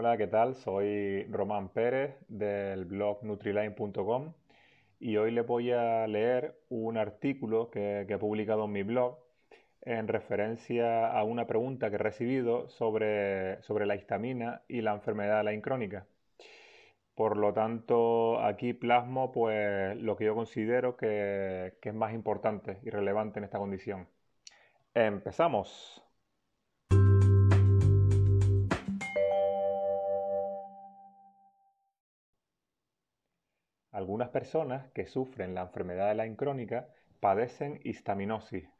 Hola, ¿qué tal? Soy Román Pérez del blog Nutriline.com y hoy les voy a leer un artículo que, he publicado en mi blog en referencia a una pregunta que he recibido sobre, sobre la histamina y la enfermedad de la incrónica. Por lo tanto, aquí plasmo pues, lo que yo considero que, que es más importante y relevante en esta condición. Empezamos. Algunas personas que sufren la enfermedad de la crónica padecen histaminosis,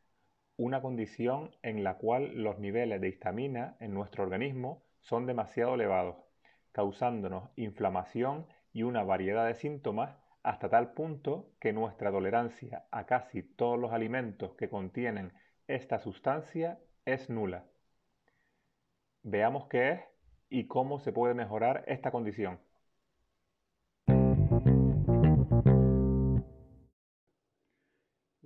una condición en la cual los niveles de histamina en nuestro organismo son demasiado elevados, causándonos inflamación y una variedad de síntomas hasta tal punto que nuestra tolerancia a casi todos los alimentos que contienen esta sustancia es nula. Veamos qué es y cómo se puede mejorar esta condición.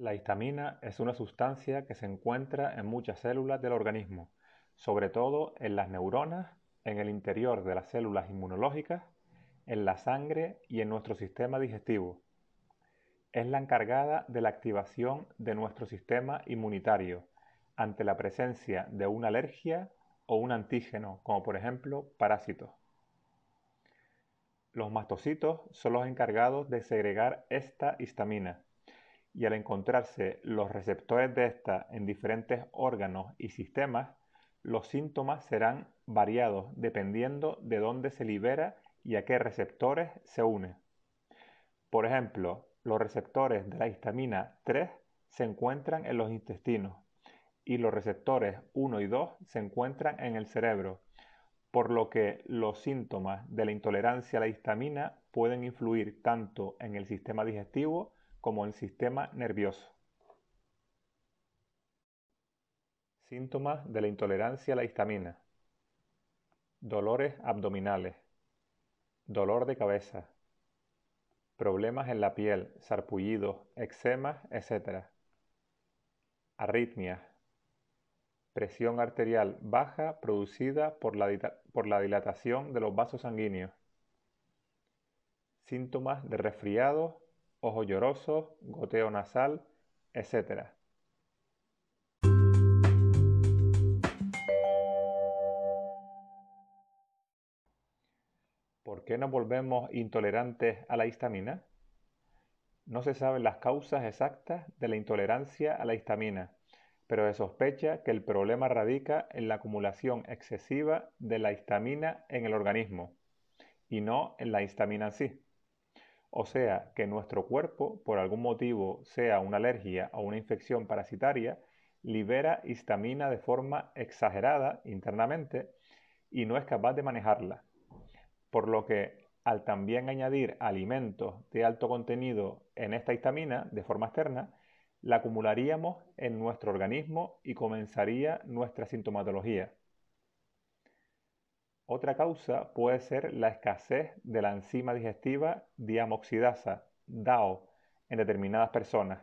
La histamina es una sustancia que se encuentra en muchas células del organismo, sobre todo en las neuronas, en el interior de las células inmunológicas, en la sangre y en nuestro sistema digestivo. Es la encargada de la activación de nuestro sistema inmunitario ante la presencia de una alergia o un antígeno, como por ejemplo parásitos. Los mastocitos son los encargados de segregar esta histamina y al encontrarse los receptores de esta en diferentes órganos y sistemas, los síntomas serán variados dependiendo de dónde se libera y a qué receptores se une. Por ejemplo, los receptores de la histamina 3 se encuentran en los intestinos y los receptores 1 y 2 se encuentran en el cerebro, por lo que los síntomas de la intolerancia a la histamina pueden influir tanto en el sistema digestivo como el sistema nervioso. Síntomas de la intolerancia a la histamina. Dolores abdominales. Dolor de cabeza. Problemas en la piel, sarpullidos, eczemas, etc. Arritmias. Presión arterial baja producida por la, por la dilatación de los vasos sanguíneos. Síntomas de resfriado ojo lloroso, goteo nasal, etc. ¿Por qué nos volvemos intolerantes a la histamina? No se saben las causas exactas de la intolerancia a la histamina, pero se sospecha que el problema radica en la acumulación excesiva de la histamina en el organismo y no en la histamina en sí. O sea, que nuestro cuerpo, por algún motivo, sea una alergia o una infección parasitaria, libera histamina de forma exagerada internamente y no es capaz de manejarla. Por lo que al también añadir alimentos de alto contenido en esta histamina de forma externa, la acumularíamos en nuestro organismo y comenzaría nuestra sintomatología. Otra causa puede ser la escasez de la enzima digestiva diamoxidasa, DAO, en determinadas personas,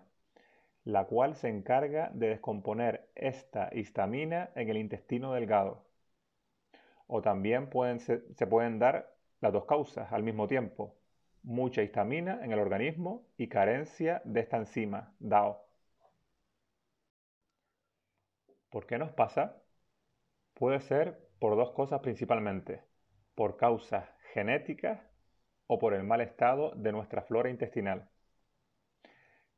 la cual se encarga de descomponer esta histamina en el intestino delgado. O también se pueden dar las dos causas al mismo tiempo, mucha histamina en el organismo y carencia de esta enzima, DAO. ¿Por qué nos pasa? Puede ser por dos cosas principalmente, por causas genéticas o por el mal estado de nuestra flora intestinal.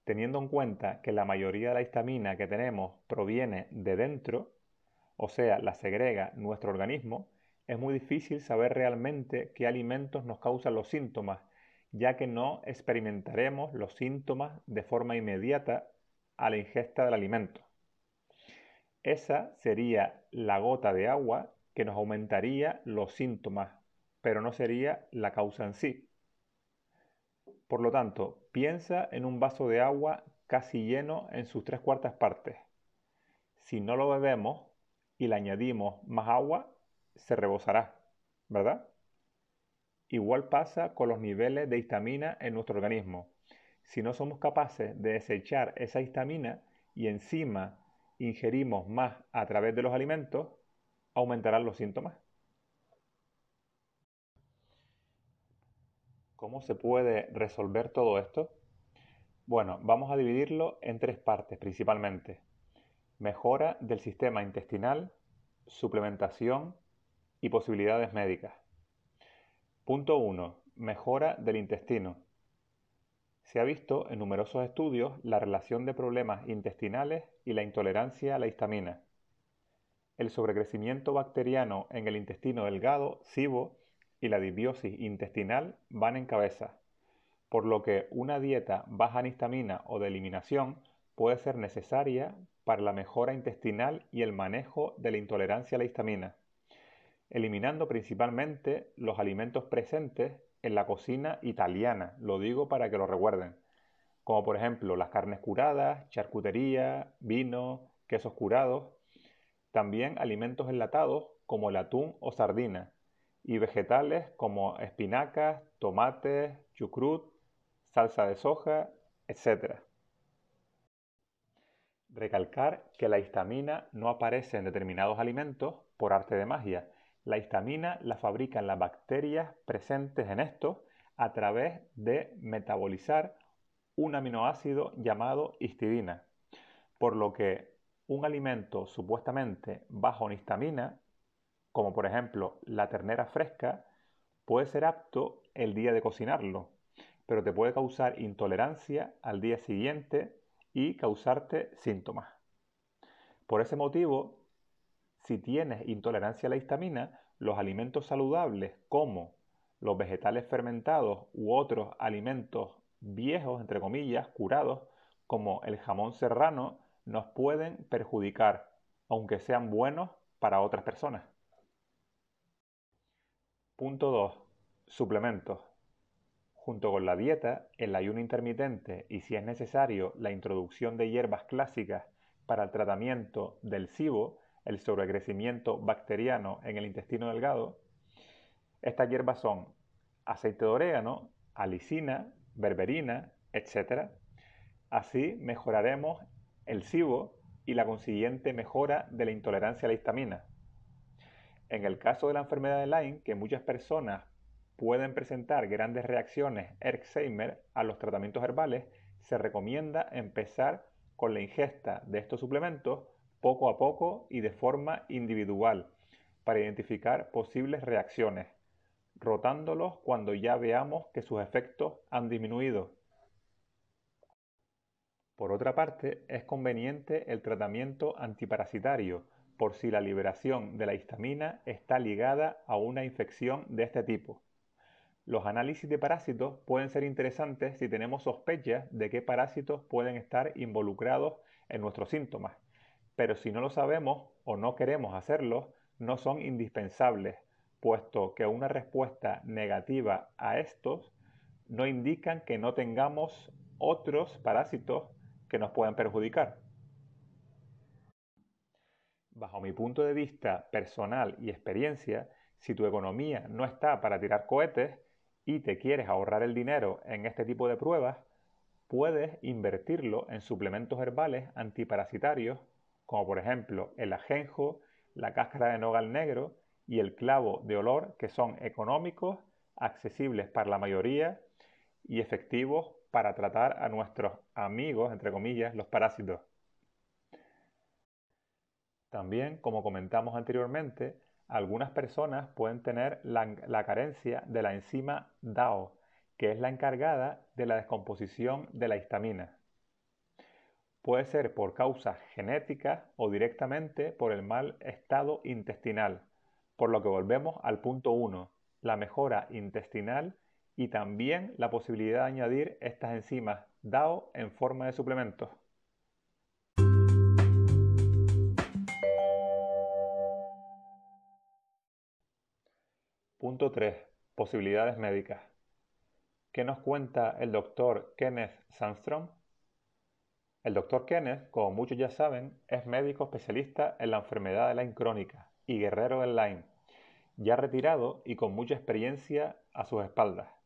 Teniendo en cuenta que la mayoría de la histamina que tenemos proviene de dentro, o sea, la segrega nuestro organismo, es muy difícil saber realmente qué alimentos nos causan los síntomas, ya que no experimentaremos los síntomas de forma inmediata a la ingesta del alimento. Esa sería la gota de agua que nos aumentaría los síntomas, pero no sería la causa en sí. Por lo tanto, piensa en un vaso de agua casi lleno en sus tres cuartas partes. Si no lo bebemos y le añadimos más agua, se rebosará, ¿verdad? Igual pasa con los niveles de histamina en nuestro organismo. Si no somos capaces de desechar esa histamina y encima ingerimos más a través de los alimentos, aumentarán los síntomas. ¿Cómo se puede resolver todo esto? Bueno, vamos a dividirlo en tres partes principalmente. Mejora del sistema intestinal, suplementación y posibilidades médicas. Punto 1. Mejora del intestino. Se ha visto en numerosos estudios la relación de problemas intestinales y la intolerancia a la histamina. El sobrecrecimiento bacteriano en el intestino delgado, SIBO, y la disbiosis intestinal van en cabeza, por lo que una dieta baja en histamina o de eliminación puede ser necesaria para la mejora intestinal y el manejo de la intolerancia a la histamina, eliminando principalmente los alimentos presentes en la cocina italiana, lo digo para que lo recuerden, como por ejemplo las carnes curadas, charcutería, vino, quesos curados, también alimentos enlatados como el atún o sardina, y vegetales como espinacas, tomates, chucrut, salsa de soja, etc. Recalcar que la histamina no aparece en determinados alimentos por arte de magia, la histamina la fabrican las bacterias presentes en estos a través de metabolizar un aminoácido llamado histidina, por lo que un alimento supuestamente bajo en histamina, como por ejemplo la ternera fresca, puede ser apto el día de cocinarlo, pero te puede causar intolerancia al día siguiente y causarte síntomas. Por ese motivo, si tienes intolerancia a la histamina, los alimentos saludables como los vegetales fermentados u otros alimentos viejos, entre comillas, curados, como el jamón serrano, nos pueden perjudicar, aunque sean buenos para otras personas. Punto 2. Suplementos. Junto con la dieta, el ayuno intermitente y si es necesario la introducción de hierbas clásicas para el tratamiento del SIBO, el sobrecrecimiento bacteriano en el intestino delgado. Estas hierbas son aceite de orégano, alicina, berberina, etc. Así mejoraremos el SIBO y la consiguiente mejora de la intolerancia a la histamina. En el caso de la enfermedad de Lyme, que muchas personas pueden presentar grandes reacciones Alzheimer a los tratamientos herbales, se recomienda empezar con la ingesta de estos suplementos poco a poco y de forma individual para identificar posibles reacciones, rotándolos cuando ya veamos que sus efectos han disminuido. Por otra parte, es conveniente el tratamiento antiparasitario por si la liberación de la histamina está ligada a una infección de este tipo. Los análisis de parásitos pueden ser interesantes si tenemos sospechas de qué parásitos pueden estar involucrados en nuestros síntomas pero si no lo sabemos o no queremos hacerlo, no son indispensables, puesto que una respuesta negativa a estos no indican que no tengamos otros parásitos que nos puedan perjudicar. Bajo mi punto de vista personal y experiencia, si tu economía no está para tirar cohetes y te quieres ahorrar el dinero en este tipo de pruebas, puedes invertirlo en suplementos herbales antiparasitarios como por ejemplo el ajenjo, la cáscara de nogal negro y el clavo de olor, que son económicos, accesibles para la mayoría y efectivos para tratar a nuestros amigos, entre comillas, los parásitos. También, como comentamos anteriormente, algunas personas pueden tener la, carencia de la enzima DAO, que es la encargada de la descomposición de la histamina. Puede ser por causas genéticas o directamente por el mal estado intestinal, por lo que volvemos al punto 1, la mejora intestinal y también la posibilidad de añadir estas enzimas DAO en forma de suplementos. Punto 3. Posibilidades médicas. ¿Qué nos cuenta el doctor Kenneth Sandstrom? El Dr. Kenneth, como muchos ya saben, es médico especialista en la enfermedad de Lyme crónica y guerrero del Lyme, ya retirado y con mucha experiencia a sus espaldas.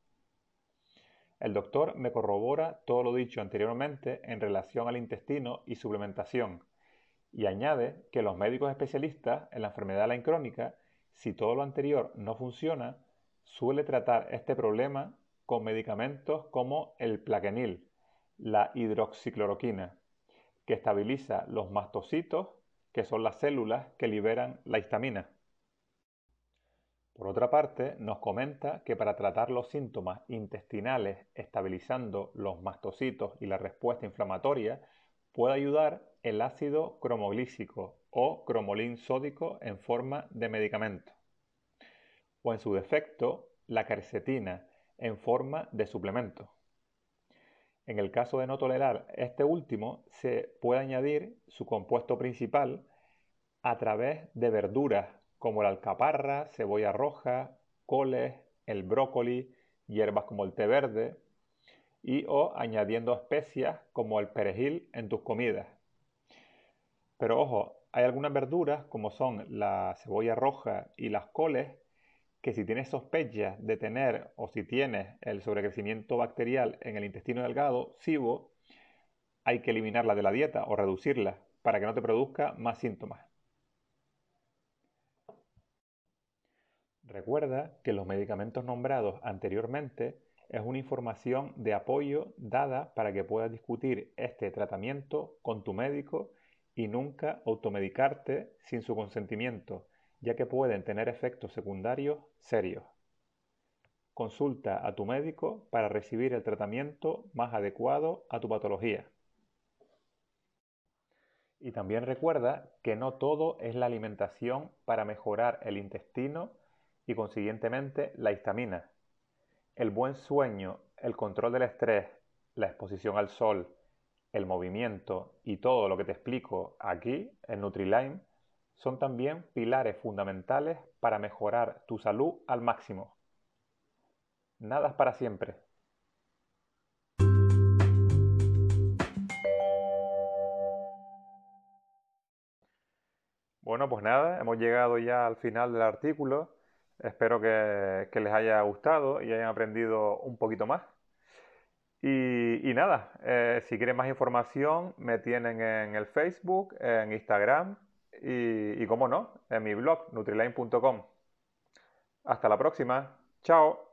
El doctor me corrobora todo lo dicho anteriormente en relación al intestino y suplementación, y añade que los médicos especialistas en la enfermedad Lyme crónica, si todo lo anterior no funciona, suele tratar este problema con medicamentos como el plaquenil, la hidroxicloroquina, que estabiliza los mastocitos, que son las células que liberan la histamina. Por otra parte, nos comenta que para tratar los síntomas intestinales estabilizando los mastocitos y la respuesta inflamatoria, puede ayudar el ácido cromoglícico o cromolín sódico en forma de medicamento. O en su defecto, la carcetina en forma de suplemento. En el caso de no tolerar este último, se puede añadir su compuesto principal a través de verduras como la alcaparra, cebolla roja, coles, el brócoli, hierbas como el té verde y o añadiendo especias como el perejil en tus comidas. Pero ojo, hay algunas verduras como son la cebolla roja y las coles que si tienes sospechas de tener o si tienes el sobrecrecimiento bacterial en el intestino delgado, SIBO, hay que eliminarla de la dieta o reducirla para que no te produzca más síntomas. Recuerda que los medicamentos nombrados anteriormente es una información de apoyo dada para que puedas discutir este tratamiento con tu médico y nunca automedicarte sin su consentimiento, ya que pueden tener efectos secundarios serios. Consulta a tu médico para recibir el tratamiento más adecuado a tu patología. Y también recuerda que no todo es la alimentación para mejorar el intestino y consiguientemente la histamina. El buen sueño, el control del estrés, la exposición al sol, el movimiento y todo lo que te explico aquí en Nutrilime son también pilares fundamentales para mejorar tu salud al máximo. Nada es para siempre. Bueno, pues nada, hemos llegado ya al final del artículo. Espero que, les haya gustado y hayan aprendido un poquito más. Y, nada, eh, si quieren más información, me tienen en el Facebook, en Instagram y, y como no, en mi blog, nutriline.com. Hasta la próxima. Chao.